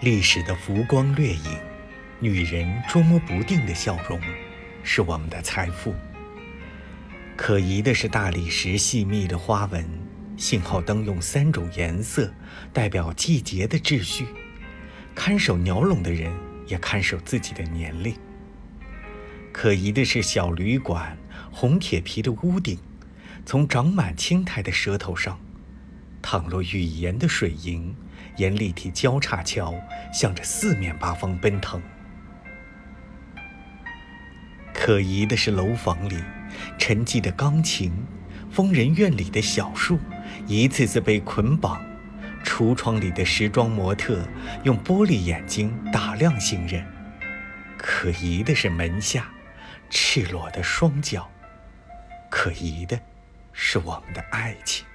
历史的浮光掠影，女人捉摸不定的笑容，是我们的财富。可疑的是大理石细密的花纹，信号灯用三种颜色代表季节的秩序。看守鸟笼的人也看守自己的年龄。可疑的是小旅馆红铁皮的屋顶，从长满青苔的舌头上，倘若语言的水银，沿立体交叉桥向着四面八方奔腾。可疑的是楼房里沉寂的钢琴，疯人院里的小树，一次次被捆绑。橱窗里的时装模特用玻璃眼睛打量行人，可疑的是门下赤裸的双脚，可疑的是我们的爱情。